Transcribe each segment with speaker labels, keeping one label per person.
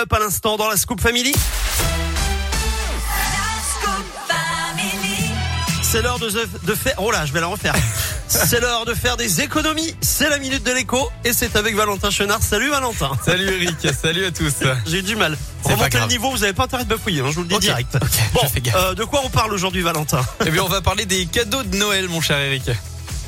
Speaker 1: Up à l'instant dans la Scoop Family. C'est l'heure de, de faire. Oh là, je vais la refaire. C'est l'heure de faire des économies. C'est la minute de l'écho et c'est avec Valentin Chenard. Salut Valentin.
Speaker 2: Salut Eric. Salut à tous.
Speaker 1: J'ai eu du mal. Remontez le niveau, vous n'avez pas intérêt de bafouiller, hein, je vous le dis
Speaker 2: Ok,
Speaker 1: direct.
Speaker 2: ok,
Speaker 1: bon, euh, de quoi on parle aujourd'hui, Valentin?
Speaker 2: Eh bien, on va parler des cadeaux de Noël, mon cher Eric.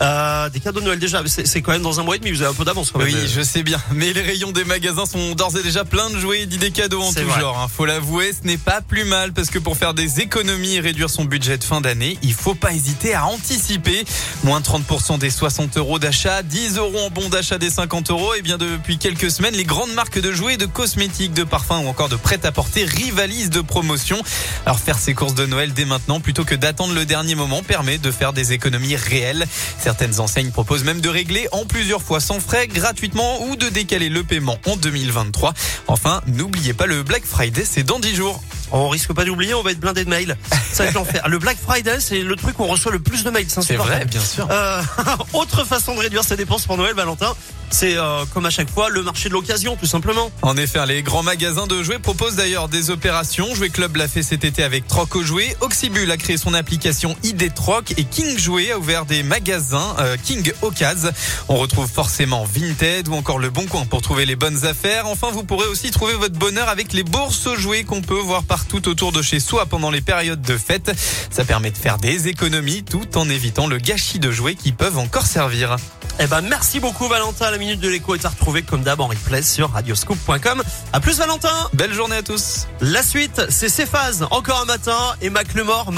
Speaker 1: Euh, Des cadeaux de Noël déjà. C'est quand même dans un mois et demi. Vous avez un peu d'avance quand même.
Speaker 2: Oui, je sais bien. Mais les rayons des magasins sont d'ores et déjà pleins de jouets et d'idées cadeaux en tout
Speaker 1: vrai.
Speaker 2: genre. hein. Faut l'avouer, ce n'est pas plus mal parce que pour faire des économies et réduire son budget de fin d'année, il faut pas hésiter à anticiper. Moins 30% des 60 euros d'achat, 10 euros en bon d'achat des 50 euros. Et bien depuis quelques semaines, les grandes marques de jouets, de cosmétiques, de parfums ou encore de prêt-à-porter rivalisent de promotions. Alors faire ses courses de Noël dès maintenant plutôt que d'attendre le dernier moment permet de faire des économies réelles. Certaines enseignes proposent même de régler en plusieurs fois sans frais gratuitement ou de décaler le paiement en 2023. Enfin, n'oubliez pas le Black Friday, c'est dans 10 jours.
Speaker 1: On risque pas d'oublier, on va être blindé de mails. Ça va être l'enfer. Le Black Friday, c'est le truc où on reçoit le plus de mails. insupportable.
Speaker 2: bien sûr.
Speaker 1: Euh, autre façon de réduire ses dépenses pour Noël, Valentin, c'est euh, comme à chaque fois le marché de l'occasion, tout simplement.
Speaker 2: En effet, les grands magasins de jouets proposent d'ailleurs des opérations. Jouet Club l'a fait cet été avec Troc au jouet. Oxybul a créé son application ID Troc et King Jouet a ouvert des magasins euh, King Ocas. On retrouve forcément Vinted ou encore Le Bon Coin pour trouver les bonnes affaires. Enfin, vous pourrez aussi trouver votre bonheur avec les bourses aux jouets qu'on peut voir partout autour de chez soi pendant les périodes de fête. Ça permet de faire des économies tout en évitant le gâchis de jouets qui peuvent encore servir.
Speaker 1: Eh ben, merci beaucoup, Valentin. La minute de l'écho est à retrouver comme d'hab en replay sur radioscoop.com. À plus, Valentin.
Speaker 2: Belle journée à tous.
Speaker 1: La suite, c'est Cephase. Encore un matin et Mac Lemort.